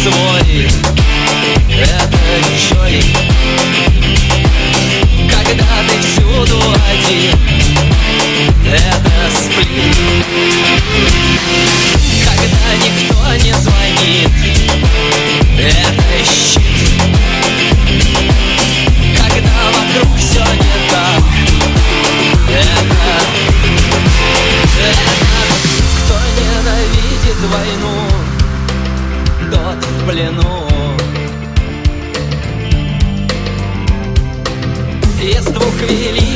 свой плену Из двух великих